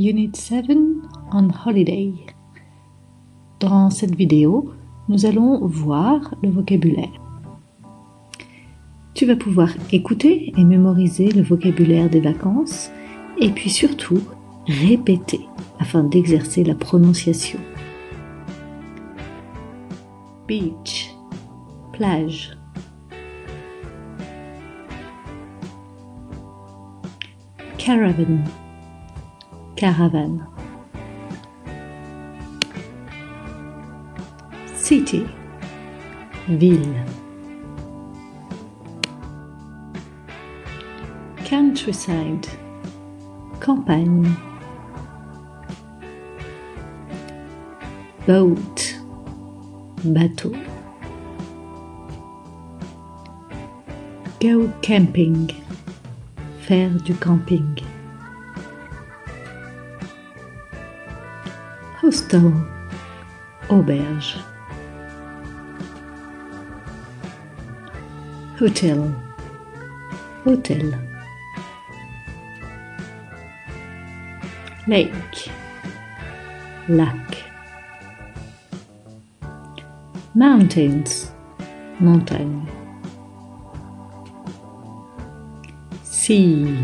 Unit 7 on Holiday. Dans cette vidéo, nous allons voir le vocabulaire. Tu vas pouvoir écouter et mémoriser le vocabulaire des vacances et puis surtout répéter afin d'exercer la prononciation. Beach, plage. Caravan, caravane. City, ville. Countryside, campagne. Boat, bateau. Go camping, faire du camping. Auberge. Hotel, hôtel. Lake, lac. Mountains, montagne. Sea,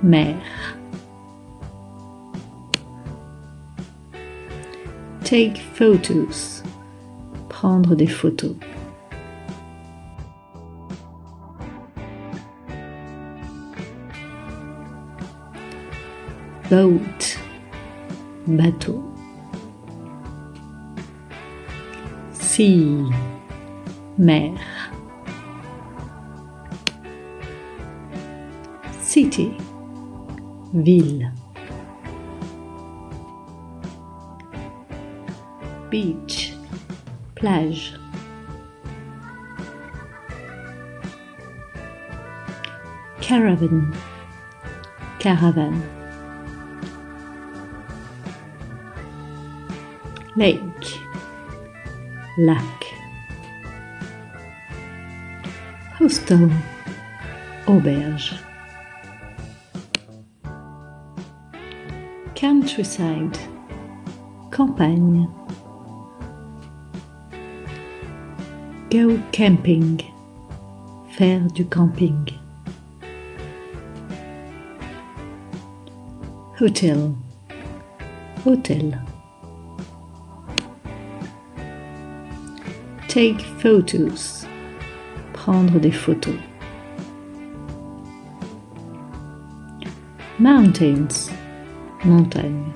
mer. Take photos, prendre des photos. Boat, bateau. Sea, mer. City, ville. Beach, plage. Caravan, caravane. Lake, lac. Hostel, auberge. Countryside, campagne. Go camping, faire du camping. Hotel, hôtel. Take photos, prendre des photos. Mountains, montagne.